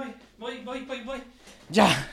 voy, voy, voy, voy, voy. Ya.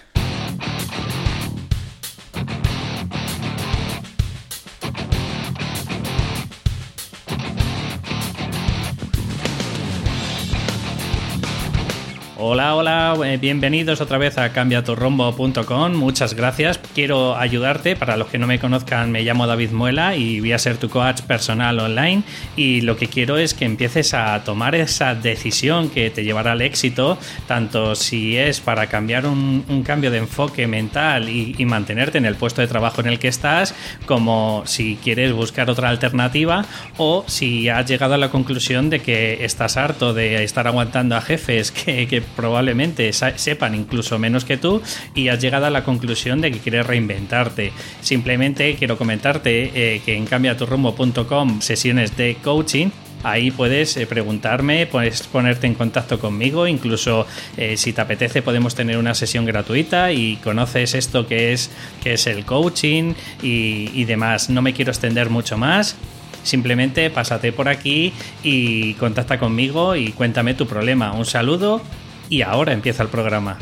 Hola, hola, eh, bienvenidos otra vez a cambiaturrombo.com. Muchas gracias. Quiero ayudarte. Para los que no me conozcan, me llamo David Muela y voy a ser tu coach personal online. Y lo que quiero es que empieces a tomar esa decisión que te llevará al éxito, tanto si es para cambiar un, cambio de enfoque mental y, mantenerte en el puesto de trabajo en el que estás, como si quieres buscar otra alternativa o si has llegado a la conclusión de que estás harto de estar aguantando a jefes que probablemente sepan incluso menos que tú y has llegado a la conclusión de que quieres reinventarte. Simplemente quiero comentarte eh, que en cambiaturrumbo.com sesiones de coaching Ahí puedes eh, preguntarme, puedes ponerte en contacto conmigo, incluso eh, si te apetece podemos tener una sesión gratuita y conoces esto que es, que es el coaching y, y demás. No me quiero extender mucho más. Simplemente pásate por aquí y contacta conmigo y cuéntame tu problema. Un saludo y ahora empieza el programa.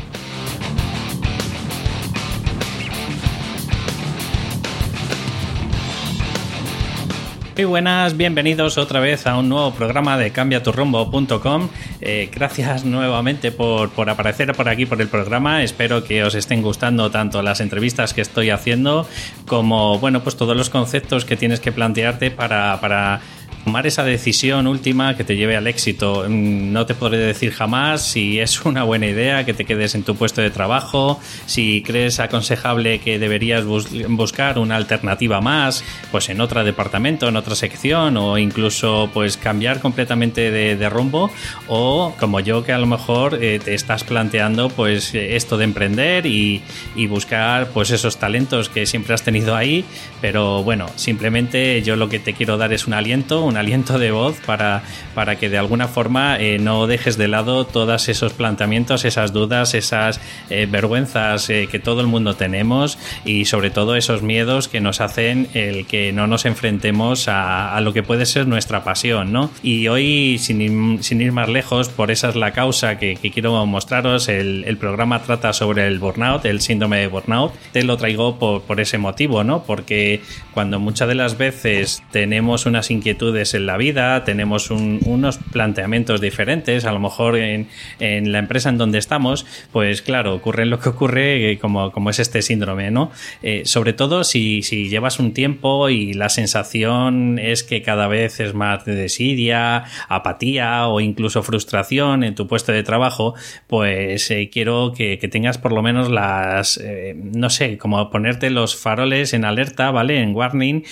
Muy buenas, bienvenidos otra vez a un nuevo programa de cambiaturrombo.com. Eh, gracias nuevamente por, por, aparecer por aquí por el programa. Espero que os estén gustando tanto las entrevistas que estoy haciendo como bueno, pues todos los conceptos que tienes que plantearte para, para tomar esa decisión última que te lleve al éxito. Mm, no te podré decir jamás si es una buena idea que te quedes en tu puesto de trabajo, si crees aconsejable que deberías buscar una alternativa más, pues en otro departamento, en otra sección o incluso pues cambiar completamente de, rumbo o como yo que a lo mejor eh, te estás planteando pues esto de emprender y, y buscar pues esos talentos que siempre has tenido ahí, pero bueno, simplemente yo lo que te quiero dar es un aliento, un aliento de voz para, para que de alguna forma eh, no dejes de lado todos esos planteamientos, esas dudas, esas eh, vergüenzas eh, que todo el mundo tenemos y sobre todo esos miedos que nos hacen el que no nos enfrentemos a, lo que puede ser nuestra pasión, ¿no? Y hoy, sin, ir más lejos, por esa es la causa que, quiero mostraros, el, el, programa trata sobre el burnout, el síndrome de burnout, te lo traigo por, por ese motivo, ¿no? Porque cuando muchas de las veces tenemos unas inquietudes en la vida, tenemos unos planteamientos diferentes, a lo mejor en, la empresa en donde estamos, pues claro, ocurre lo que ocurre eh, como, como es este síndrome, ¿no? Eh, sobre todo si, si, llevas un tiempo y la sensación es que cada vez es más de desidia, apatía o incluso frustración en tu puesto de trabajo, pues eh, quiero que, tengas por lo menos las, no sé, como ponerte los faroles en alerta, ¿vale? En warning,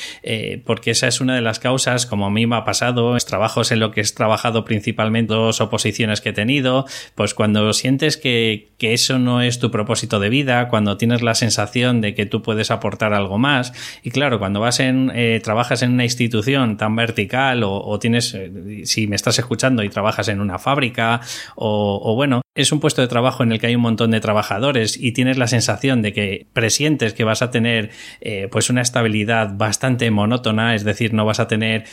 porque esa es una de las causas, como a mí ha pasado, es trabajos en lo que he trabajado principalmente, dos oposiciones que he tenido, pues cuando sientes que, eso no es tu propósito de vida, cuando tienes la sensación de que tú puedes aportar algo más, y claro, cuando vas en, eh, trabajas en una institución tan vertical o, tienes, eh, si me estás escuchando y trabajas en una fábrica o, bueno, es un puesto de trabajo en el que hay un montón de trabajadores y tienes la sensación de que presientes que vas a tener eh, pues una estabilidad bastante monótona, es decir, no vas a tener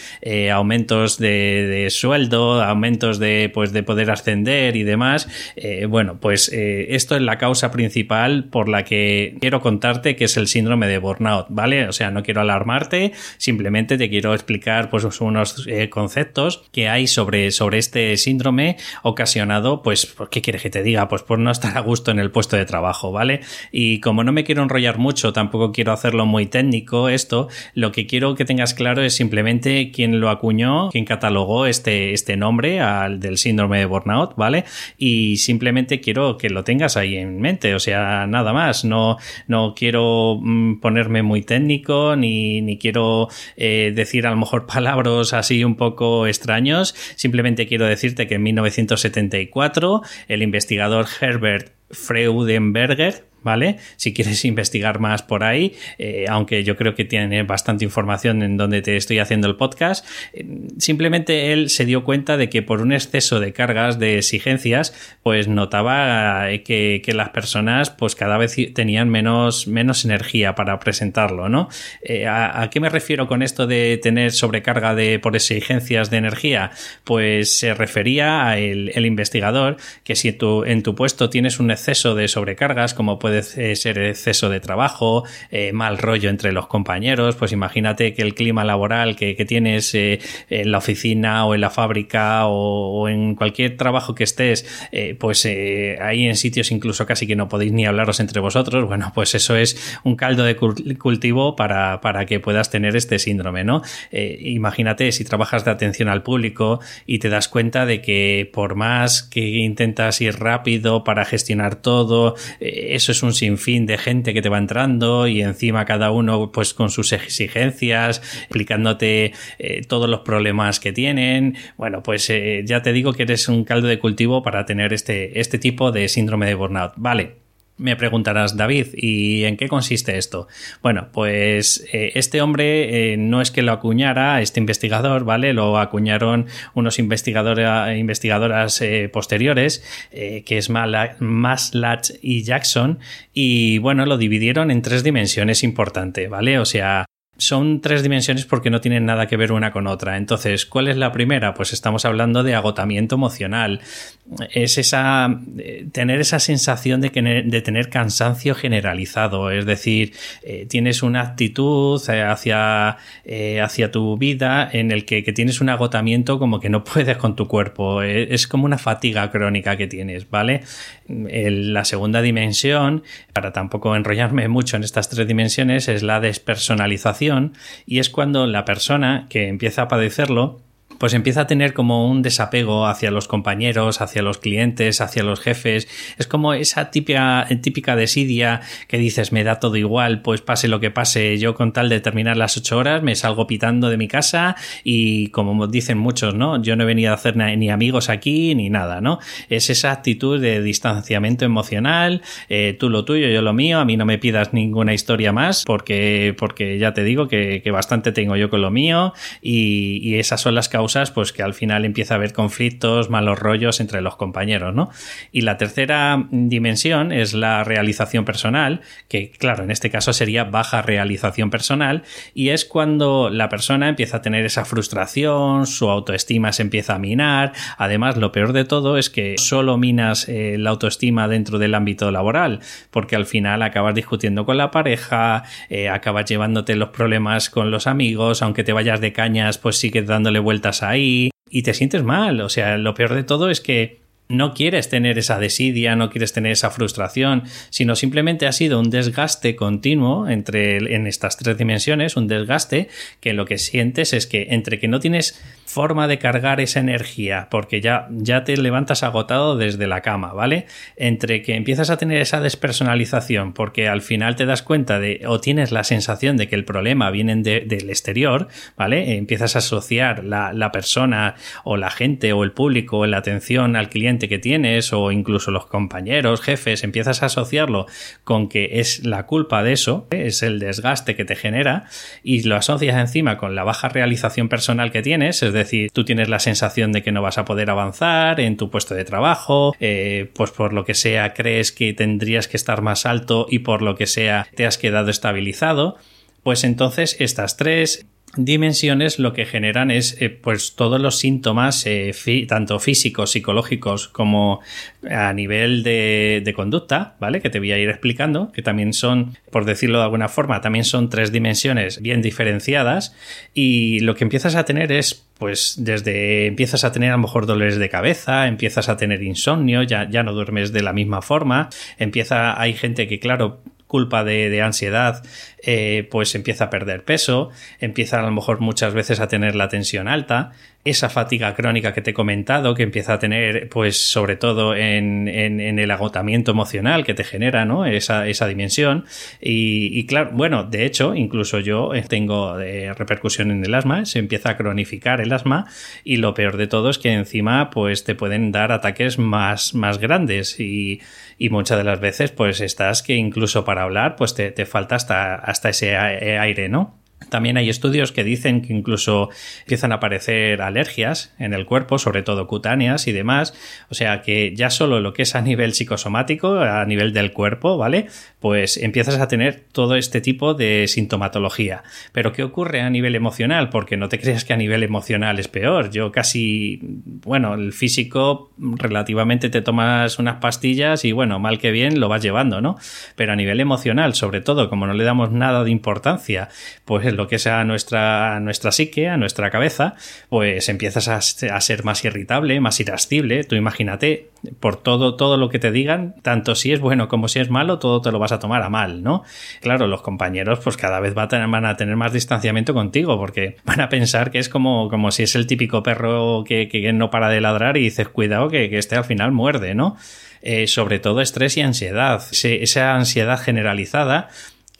aumentos de, sueldo, aumentos de, pues, de poder ascender y demás. Eh, bueno, pues eh, esto es la causa principal por la que quiero contarte que es el síndrome de burnout, ¿vale? O sea, no quiero alarmarte, simplemente te quiero explicar pues unos conceptos que hay sobre, sobre este síndrome ocasionado, pues, ¿qué quieres que te diga? Pues por no estar a gusto en el puesto de trabajo, ¿vale? Y como no me quiero enrollar mucho, tampoco quiero hacerlo muy técnico esto, lo que quiero que tengas claro es simplemente quién lo acuñó, quien catalogó este, este nombre al del síndrome de burnout, ¿vale? Y simplemente quiero que lo tengas ahí en mente, o sea, nada más, no, no quiero mm, ponerme muy técnico ni, ni quiero eh, decir a lo mejor palabras así un poco extraños, simplemente quiero decirte que en 1974 el investigador Herbert Freudenberger ¿vale? Si quieres investigar más por ahí, eh, aunque yo creo que tiene bastante información en donde te estoy haciendo el podcast, eh, simplemente él se dio cuenta de que por un exceso de cargas, de exigencias, pues notaba eh, que, las personas pues cada vez tenían menos, menos energía para presentarlo, ¿no? ¿a, qué me refiero con esto de tener sobrecarga de, por exigencias de energía? Pues se refería a el, investigador que si tú, en tu puesto tienes un exceso de sobrecargas, como puede puede ser exceso de trabajo, eh, mal rollo entre los compañeros, pues imagínate que el clima laboral que, tienes eh, en la oficina o en la fábrica o, en cualquier trabajo que estés, eh, pues ahí en sitios incluso casi que no podéis ni hablaros entre vosotros, bueno, pues eso es un caldo de cultivo para, para que puedas tener este síndrome, ¿no? imagínate si trabajas de atención al público y te das cuenta de que por más que intentas ir rápido para gestionar todo, eso es un sinfín de gente que te va entrando y encima cada uno pues con sus exigencias, explicándote eh, todos los problemas que tienen. Bueno, pues eh, ya te digo que eres un caldo de cultivo para tener este, este tipo de síndrome de burnout. Vale, me preguntarás, David, ¿y en qué consiste esto? Bueno, pues eh, este hombre eh, no es que lo acuñara, este investigador, ¿vale? Lo acuñaron unos investigadores, investigadoras eh, posteriores, que es Maslatch y Jackson, y bueno, lo dividieron en tres dimensiones importantes, ¿vale? O sea, son tres dimensiones porque no tienen nada que ver una con otra. Entonces, ¿cuál es la primera? Pues estamos hablando de agotamiento emocional. Es esa eh, tener esa sensación de, de tener cansancio generalizado. Es decir, eh, tienes una actitud eh, hacia, hacia tu vida en el que, que, tienes un agotamiento como que no puedes con tu cuerpo. Es como una fatiga crónica que tienes, ¿vale? la segunda dimensión, para tampoco enrollarme mucho en estas tres dimensiones, es la despersonalización y es cuando la persona que empieza a padecerlo pues empieza a tener como un desapego hacia los compañeros, hacia los clientes, hacia los jefes. Es como esa típica, típica desidia que dices, me da todo igual, pues pase lo que pase, yo con tal de terminar las ocho horas me salgo pitando de mi casa y como dicen muchos, ¿no? Yo no he venido a hacer ni amigos aquí ni nada, ¿no? Es esa actitud de distanciamiento emocional, eh, tú lo tuyo, yo lo mío, a mí no me pidas ninguna historia más porque, porque ya te digo que, bastante tengo yo con lo mío y, y esas son las causas pues que al final empieza a haber conflictos, malos rollos entre los compañeros, ¿no? Y la tercera dimensión es la realización personal, que claro, en este caso sería baja realización personal, y es cuando la persona empieza a tener esa frustración, su autoestima se empieza a minar, además lo peor de todo es que solo minas eh, la autoestima dentro del ámbito laboral, porque al final acabas discutiendo con la pareja, eh, acabas llevándote los problemas con los amigos, aunque te vayas de cañas, pues sigues dándole vueltas ahí y te sientes mal. O sea, lo peor de todo es que no quieres tener esa desidia, no quieres tener esa frustración, sino simplemente ha sido un desgaste continuo entre en estas tres dimensiones, un desgaste que lo que sientes es que entre que no tienes forma de cargar esa energía porque ya, ya te levantas agotado desde la cama, ¿vale? Entre que empiezas a tener esa despersonalización porque al final te das cuenta de o tienes la sensación de que el problema viene del exterior, ¿vale? Empiezas a asociar la, la persona o la gente o el público la atención al cliente que tienes o incluso los compañeros, jefes, empiezas a asociarlo con que es la culpa de eso, es el desgaste que te genera y lo asocias encima con la baja realización personal que tienes, es decir, tú tienes la sensación de que no vas a poder avanzar en tu puesto de trabajo, eh, pues por lo que sea crees que tendrías que estar más alto y por lo que sea te has quedado estabilizado, pues entonces estas tres dimensiones lo que generan es eh, pues todos los síntomas eh, tanto físicos psicológicos como a nivel de, de, conducta vale que te voy a ir explicando que también son por decirlo de alguna forma también son tres dimensiones bien diferenciadas y lo que empiezas a tener es pues desde empiezas a tener a lo mejor dolores de cabeza, empiezas a tener insomnio, ya, ya no duermes de la misma forma, empieza, hay gente que claro, culpa de, ansiedad, eh, pues empieza a perder peso, empieza a lo mejor muchas veces a tener la tensión alta, esa fatiga crónica que te he comentado, que empieza a tener, pues, sobre todo en, el agotamiento emocional que te genera, ¿no? Esa, esa dimensión. Y, claro, bueno, de hecho, incluso yo tengo eh, repercusión en el asma, se empieza a cronificar el asma y lo peor de todo es que encima, pues, te pueden dar ataques más, más grandes y, muchas de las veces, pues, estás que incluso para hablar, pues, te, te falta hasta, hasta ese aire, ¿no? También hay estudios que dicen que incluso empiezan a aparecer alergias en el cuerpo, sobre todo cutáneas y demás. O sea que ya solo lo que es a nivel psicosomático, a nivel del cuerpo, ¿vale? Pues empiezas a tener todo este tipo de sintomatología. Pero ¿qué ocurre a nivel emocional? Porque no te creas que a nivel emocional es peor. Yo casi, bueno, el físico relativamente te tomas unas pastillas y bueno, mal que bien lo vas llevando, ¿no? Pero a nivel emocional, sobre todo, como no le damos nada de importancia, pues lo que sea nuestra, nuestra psique, a nuestra cabeza, pues empiezas a, ser más irritable, más irascible. Tú imagínate, por todo, todo lo que te digan, tanto si es bueno como si es malo, todo te lo vas a tomar a mal, ¿no? Claro, los compañeros, pues cada vez van a tener más distanciamiento contigo, porque van a pensar que es como, como si es el típico perro que, no para de ladrar y dices, cuidado que, que este al final muerde, ¿no? Eh, sobre todo estrés y ansiedad. esa ansiedad generalizada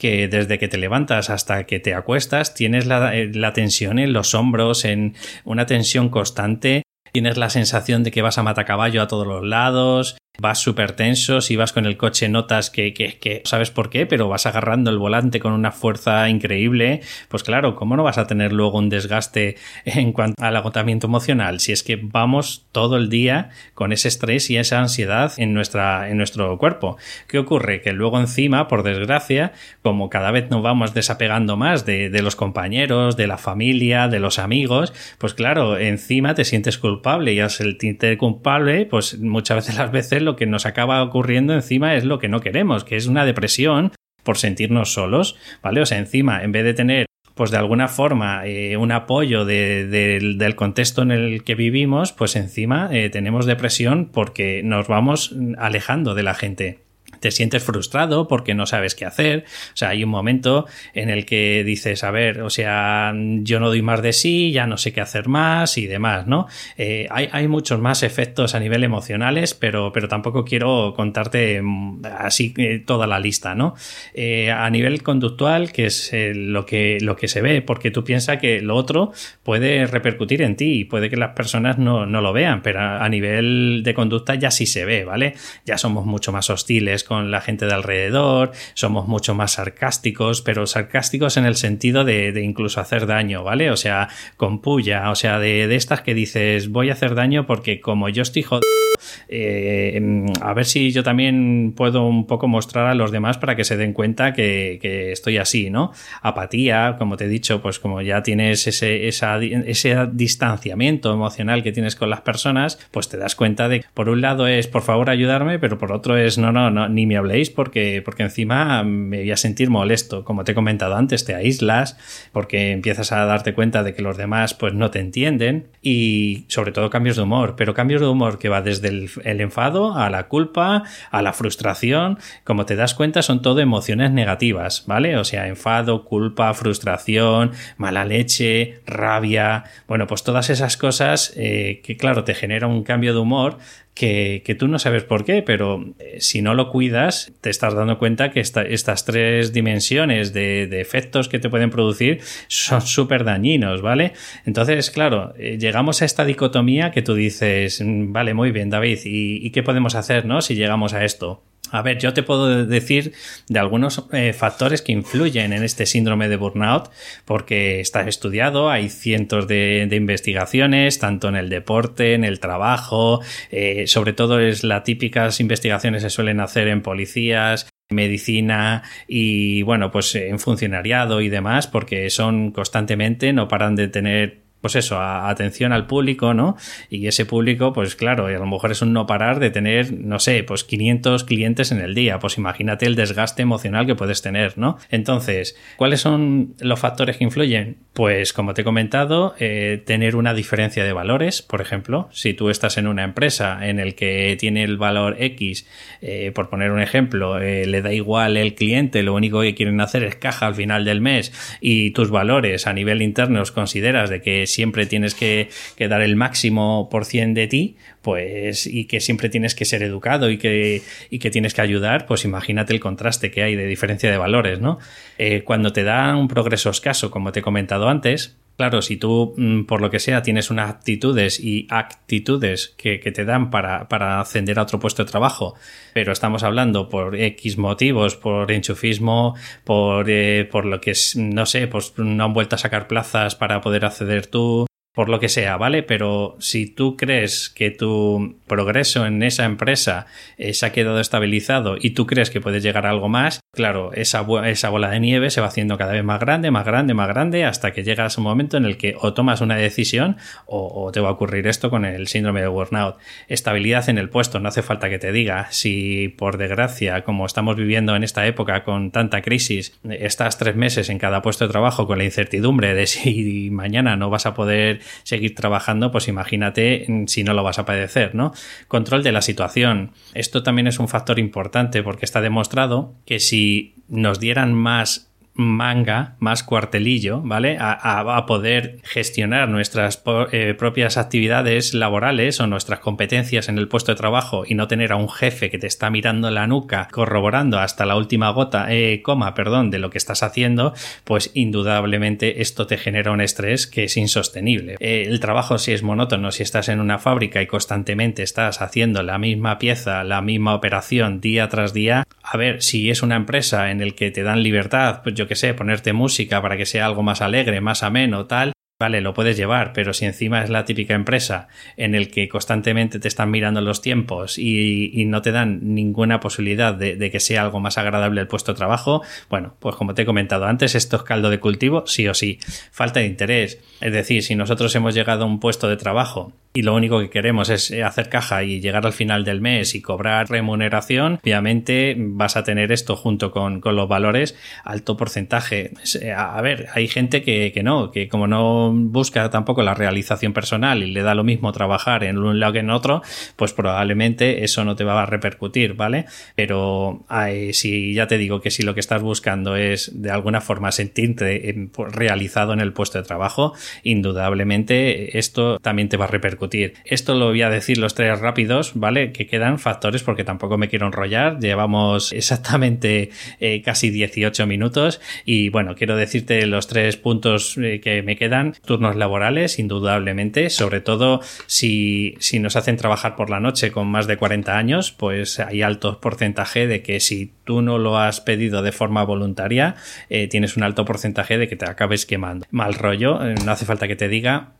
que desde que te levantas hasta que te acuestas tienes la, eh, la tensión en los hombros, en una tensión constante, tienes la sensación de que vas a matacaballo a todos los lados, vas súper tenso, si vas con el coche notas que, que, que, sabes por qué, pero vas agarrando el volante con una fuerza increíble, pues claro, ¿cómo no vas a tener luego un desgaste en cuanto al agotamiento emocional? Si es que vamos todo el día con ese estrés y esa ansiedad en, nuestra, en nuestro cuerpo. ¿Qué ocurre? Que luego encima, por desgracia, como cada vez nos vamos desapegando más de, los compañeros, de la familia, de los amigos, pues claro, encima te sientes culpable y al sentirte culpable, pues muchas veces las veces lo que nos acaba ocurriendo encima es lo que no queremos, que es una depresión por sentirnos solos, ¿vale? O sea, encima, en vez de tener pues de alguna forma eh, un apoyo del contexto en el que vivimos, pues encima eh, tenemos depresión porque nos vamos alejando de la gente te sientes frustrado porque no sabes qué hacer. O sea, hay un momento en el que dices, a ver, o sea, yo no doy más de sí, ya no sé qué hacer más y demás, ¿no? Eh, hay, muchos más efectos a nivel emocionales, pero, pero tampoco quiero contarte mm, así eh, toda la lista, ¿no? Eh, a nivel conductual, que es lo, que, lo que se ve, porque tú piensas que lo otro puede repercutir en ti y puede que las personas no, no lo vean, pero a nivel de conducta ya sí se ve, ¿vale? Ya somos mucho más hostiles con la gente de alrededor, somos mucho más sarcásticos, pero sarcásticos en el sentido de, incluso hacer daño, ¿vale? O sea, con puya, o sea, de, estas que dices, voy a hacer daño porque como yo estoy jodido, eh, a ver si yo también puedo un poco mostrar a los demás para que se den cuenta que, estoy así, ¿no? Apatía, como te he dicho, pues como ya tienes ese, ese distanciamiento emocional que tienes con las personas, pues te das cuenta de que por un lado es por favor ayudarme, pero por otro es no, no, no, ni me habléis porque, porque encima me voy a sentir molesto. Como te he comentado antes, te aíslas porque empiezas a darte cuenta de que los demás pues no te entienden y sobre todo cambios de humor, pero cambios de humor que va desde el, enfado a la culpa, a la frustración. Como te das cuenta, son todo emociones negativas, ¿vale? O sea, enfado, culpa, frustración, mala leche, rabia. Bueno, pues todas esas cosas eh, que, claro, te genera un cambio de humor que, tú no sabes por qué, pero eh, si no lo cuidas, te estás dando cuenta que estas tres dimensiones de, de, efectos que te pueden producir son súper dañinos, ¿vale? Entonces, claro, eh, llegamos a esta dicotomía que tú dices, mm, vale, muy bien, David, ¿y, y qué podemos hacer, no? Si llegamos a esto. A ver, yo te puedo decir de algunos eh, factores que influyen en este síndrome de burnout, porque está estudiado, hay cientos de, investigaciones, tanto en el deporte, en el trabajo, eh, sobre todo es las típicas investigaciones que se suelen hacer en policías, medicina y bueno, pues en funcionariado y demás, porque son constantemente, no paran de tener pues eso, atención al público, ¿no? Y ese público, pues claro, a lo mejor es un no parar de tener, no sé, pues 500 clientes en el día. Pues imagínate el desgaste emocional que puedes tener, ¿no? Entonces, ¿cuáles son los factores que influyen? Pues como te he comentado, eh, tener una diferencia de valores, por ejemplo, si tú estás en una empresa en el que tiene el valor X, eh, por poner un ejemplo, eh, le da igual el cliente, lo único que quieren hacer es caja al final del mes y tus valores a nivel interno los consideras de que siempre tienes que, dar el máximo por cien de ti, pues, y que siempre tienes que ser educado y que, y que tienes que ayudar, pues imagínate el contraste que hay de diferencia de valores, ¿no? Eh, cuando te da un progreso escaso, como te he comentado antes, Claro, si tú, mm, por lo que sea, tienes unas actitudes y actitudes que, te dan para, ascender a otro puesto de trabajo, pero estamos hablando por X motivos, por enchufismo, por, eh, por lo que es, no sé, pues no han vuelto a sacar plazas para poder acceder tú, por lo que sea, ¿vale? Pero si tú crees que tu progreso en esa empresa eh, se ha quedado estabilizado y tú crees que puedes llegar a algo más, claro, esa, esa bola de nieve se va haciendo cada vez más grande, más grande, más grande, hasta que llegas a un momento en el que o tomas una decisión o, te va a ocurrir esto con el síndrome de burnout. Estabilidad en el puesto, no hace falta que te diga. Si por desgracia, como estamos viviendo en esta época con tanta crisis, estás tres meses en cada puesto de trabajo con la incertidumbre de si mañana no vas a poder seguir trabajando, pues imagínate si no lo vas a padecer, ¿no? Control de la situación. Esto también es un factor importante porque está demostrado que si nos dieran más manga, más cuartelillo, ¿vale? A, poder gestionar nuestras eh, propias actividades laborales o nuestras competencias en el puesto de trabajo y no tener a un jefe que te está mirando la nuca, corroborando hasta la última gota, eh, coma, perdón, de lo que estás haciendo, pues indudablemente esto te genera un estrés que es insostenible. Eh, el trabajo si es monótono, si estás en una fábrica y constantemente estás haciendo la misma pieza, la misma operación día tras día, a ver, si es una empresa en el que te dan libertad, pues yo que sé, ponerte música para que sea algo más alegre, más ameno, tal, vale, lo puedes llevar, pero si encima es la típica empresa en el que constantemente te están mirando los tiempos y, no te dan ninguna posibilidad de, que sea algo más agradable el puesto de trabajo, bueno, pues como te he comentado antes, esto es caldo de cultivo, sí o sí. Falta de interés. Es decir, si nosotros hemos llegado a un puesto de trabajo y lo único que queremos es eh, hacer caja y llegar al final del mes y cobrar remuneración, obviamente vas a tener esto junto con, los valores alto porcentaje. Eh, a ver, hay gente que, que no, que como no busca tampoco la realización personal y le da lo mismo trabajar en un lado que en otro, pues probablemente eso no te va a repercutir, ¿vale? Pero si ya te digo que si lo que estás buscando es de alguna forma sentirte pues, realizado en el puesto de trabajo, indudablemente esto también te va a repercutir. Esto lo voy a decir los tres rápidos, ¿vale? Que quedan factores porque tampoco me quiero enrollar. Llevamos exactamente eh, casi 18 minutos y bueno, quiero decirte los tres puntos eh, que me quedan turnos laborales, indudablemente, sobre todo si, si nos hacen trabajar por la noche con más de 40 años, pues hay alto porcentaje de que si tú no lo has pedido de forma voluntaria, eh, tienes un alto porcentaje de que te acabes quemando. Mal rollo, no hace falta que te diga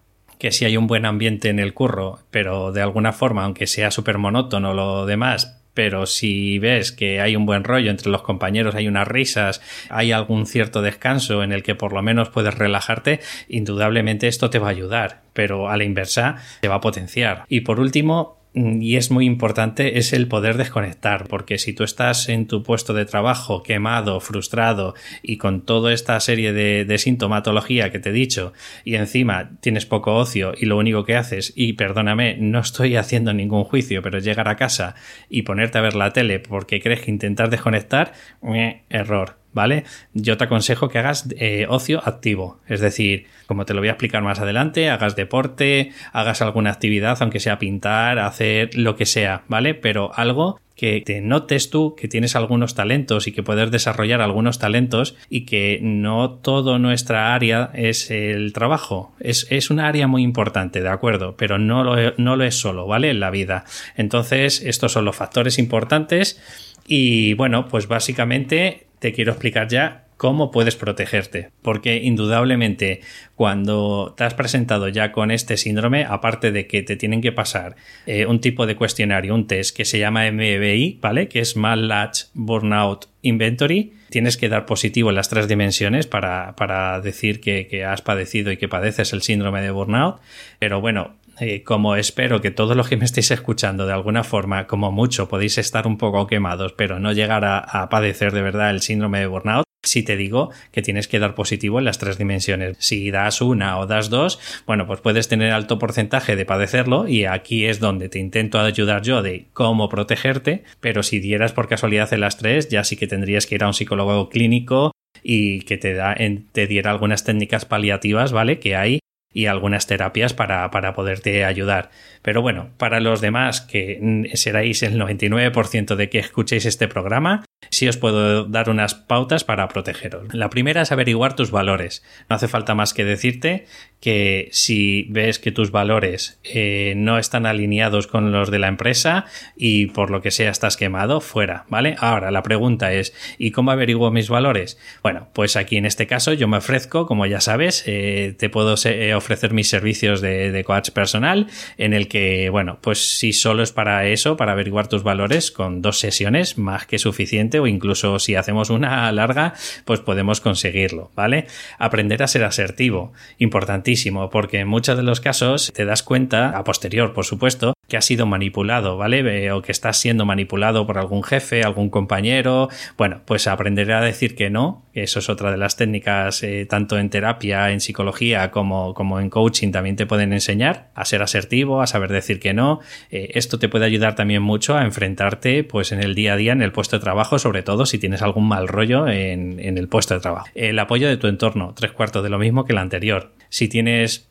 que si hay un buen ambiente en el curro, pero de alguna forma, aunque sea súper monótono lo demás, pero si ves que hay un buen rollo entre los compañeros, hay unas risas, hay algún cierto descanso en el que por lo menos puedes relajarte, indudablemente esto te va a ayudar, pero a la inversa te va a potenciar. Y por último, y es muy importante es el poder desconectar, porque si tú estás en tu puesto de trabajo quemado, frustrado y con toda esta serie de, sintomatología que te he dicho y encima tienes poco ocio y lo único que haces, y perdóname, no estoy haciendo ningún juicio, pero llegar a casa y ponerte a ver la tele porque crees que intentar desconectar, eh, error ¿vale? Yo te aconsejo que hagas eh, ocio activo, es decir, como te lo voy a explicar más adelante, hagas deporte, hagas alguna actividad, aunque sea pintar, hacer lo que sea, ¿vale? Pero algo que te notes tú que tienes algunos talentos y que puedes desarrollar algunos talentos y que no todo nuestra área es el trabajo. Es, es una área muy importante, de acuerdo, pero no lo, no lo es solo, ¿vale? En la vida. Entonces, estos son los factores importantes y bueno, pues básicamente te quiero explicar ya cómo puedes protegerte. Porque indudablemente cuando te has presentado ya con este síndrome, aparte de que te tienen que pasar eh, un tipo de cuestionario, un test que se llama MBI, ¿vale? Que es Mal Latch Burnout Inventory, tienes que dar positivo en las tres dimensiones para, decir que, que, has padecido y que padeces el síndrome de burnout. Pero bueno, eh, como espero que todos los que me estéis escuchando de alguna forma, como mucho, podéis estar un poco quemados, pero no llegar a, padecer de verdad el síndrome de burnout, si te digo que tienes que dar positivo en las tres dimensiones. Si das una o das dos, bueno, pues puedes tener alto porcentaje de padecerlo y aquí es donde te intento ayudar yo de cómo protegerte, pero si dieras por casualidad en las tres, ya sí que tendrías que ir a un psicólogo clínico y que te, da, te diera algunas técnicas paliativas, ¿vale? Que hay y algunas terapias para, para, poderte ayudar. Pero bueno, para los demás que seráis el 99% de que escuchéis este programa, sí os puedo dar unas pautas para protegeros. La primera es averiguar tus valores. No hace falta más que decirte que si ves que tus valores eh, no están alineados con los de la empresa y por lo que sea estás quemado, fuera, ¿vale? Ahora, la pregunta es, ¿y cómo averiguo mis valores? Bueno, pues aquí en este caso yo me ofrezco, como ya sabes, eh, te puedo eh, ofrecer mis servicios de, coach personal en el que, bueno, pues si solo es para eso, para averiguar tus valores, con dos sesiones más que suficiente o incluso si hacemos una larga, pues podemos conseguirlo, ¿vale? Aprender a ser asertivo, importantísimo porque en muchos de los casos te das cuenta, a posterior, por supuesto, que has sido manipulado, ¿vale? O que estás siendo manipulado por algún jefe, algún compañero. Bueno, pues aprender a decir que no, eso es otra de las técnicas, eh, tanto en terapia, en psicología, como, como en coaching, también te pueden enseñar a ser asertivo, a saber decir que no. Eh, esto te puede ayudar también mucho a enfrentarte, pues, en el día a día, en el puesto de trabajo, sobre todo si tienes algún mal rollo en, en el puesto de trabajo. El apoyo de tu entorno, tres cuartos de lo mismo que el anterior si tienes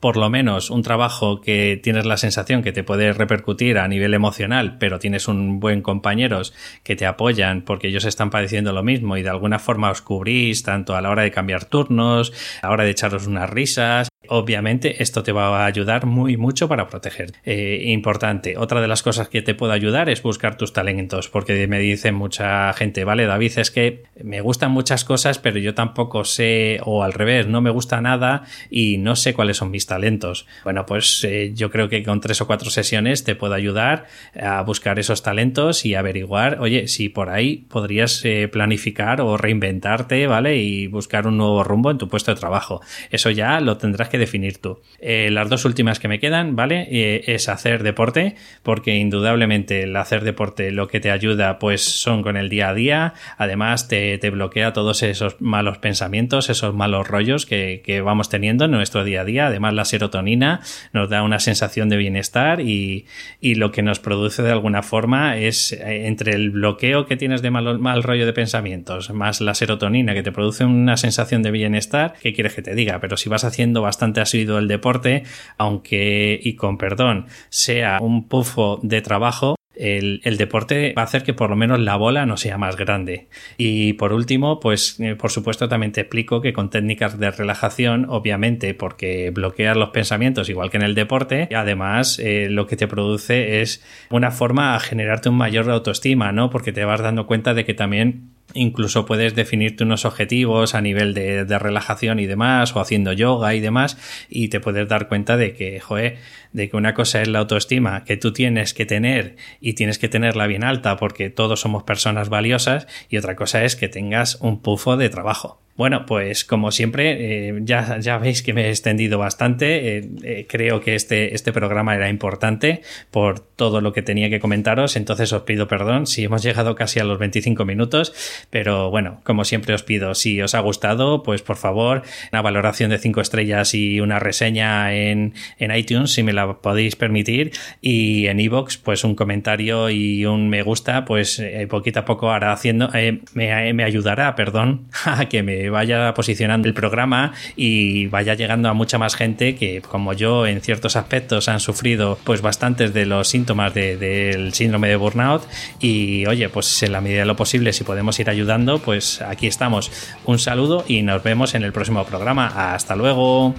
por lo menos un trabajo que tienes la sensación que te puede repercutir a nivel emocional, pero tienes un buen compañeros que te apoyan porque ellos están padeciendo lo mismo y de alguna forma os cubrís tanto a la hora de cambiar turnos, a la hora de echaros unas risas, obviamente esto te va a ayudar muy mucho para proteger. Eh, importante, otra de las cosas que te puede ayudar es buscar tus talentos, porque me dice mucha gente, vale, David, es que me gustan muchas cosas, pero yo tampoco sé, o al revés, no me gusta nada y no sé cuáles son mis talentos. Bueno, pues eh, yo creo que con tres o cuatro sesiones te puedo ayudar a buscar esos talentos y averiguar, oye, si por ahí podrías eh, planificar o reinventarte, ¿vale? Y buscar un nuevo rumbo en tu puesto de trabajo. Eso ya lo tendrás que definir tú. Eh, las dos últimas que me quedan, ¿vale? Eh, es hacer deporte, porque indudablemente el hacer deporte lo que te ayuda pues son con el día a día, además te, bloquea todos esos malos pensamientos, esos malos rollos que, vamos teniendo en nuestro día a día, además la serotonina nos da una sensación de bienestar y, lo que nos produce de alguna forma es eh, entre el bloqueo que tienes de mal, mal rollo de pensamientos, más la serotonina que te produce una sensación de bienestar, ¿qué quieres que te diga? Pero si vas haciendo bastante ha sido el deporte, aunque, y con perdón, sea un pufo de trabajo, el, deporte va a hacer que por lo menos la bola no sea más grande. Y por último, pues eh, por supuesto también te explico que con técnicas de relajación, obviamente porque bloqueas los pensamientos igual que en el deporte, además eh, lo que te produce es una forma a generarte un mayor autoestima, ¿no? Porque te vas dando cuenta de que también Incluso puedes definirte unos objetivos a nivel de, relajación y demás, o haciendo yoga y demás, y te puedes dar cuenta de que, joe, de que una cosa es la autoestima que tú tienes que tener y tienes que tenerla bien alta porque todos somos personas valiosas, y otra cosa es que tengas un pufo de trabajo. Bueno, pues como siempre, eh, ya, ya veis que me he extendido bastante. Eh, eh, creo que este, este programa era importante por todo lo que tenía que comentaros, entonces os pido perdón si hemos llegado casi a los 25 minutos, pero bueno, como siempre os pido, si os ha gustado, pues por favor, una valoración de 5 estrellas y una reseña en, en iTunes, si me la podéis permitir, y en iVoox, pues un comentario y un me gusta, pues poquito a poco hará haciendo, me, me ayudará, perdón, a que me vaya posicionando el programa y vaya llegando a mucha más gente que, como yo, en ciertos aspectos han sufrido pues bastantes de los síntomas del síndrome de burnout. Y oye, pues en la medida de lo posible, si podemos ir ayudando, pues aquí estamos. Un saludo y nos vemos en el próximo programa. Hasta luego.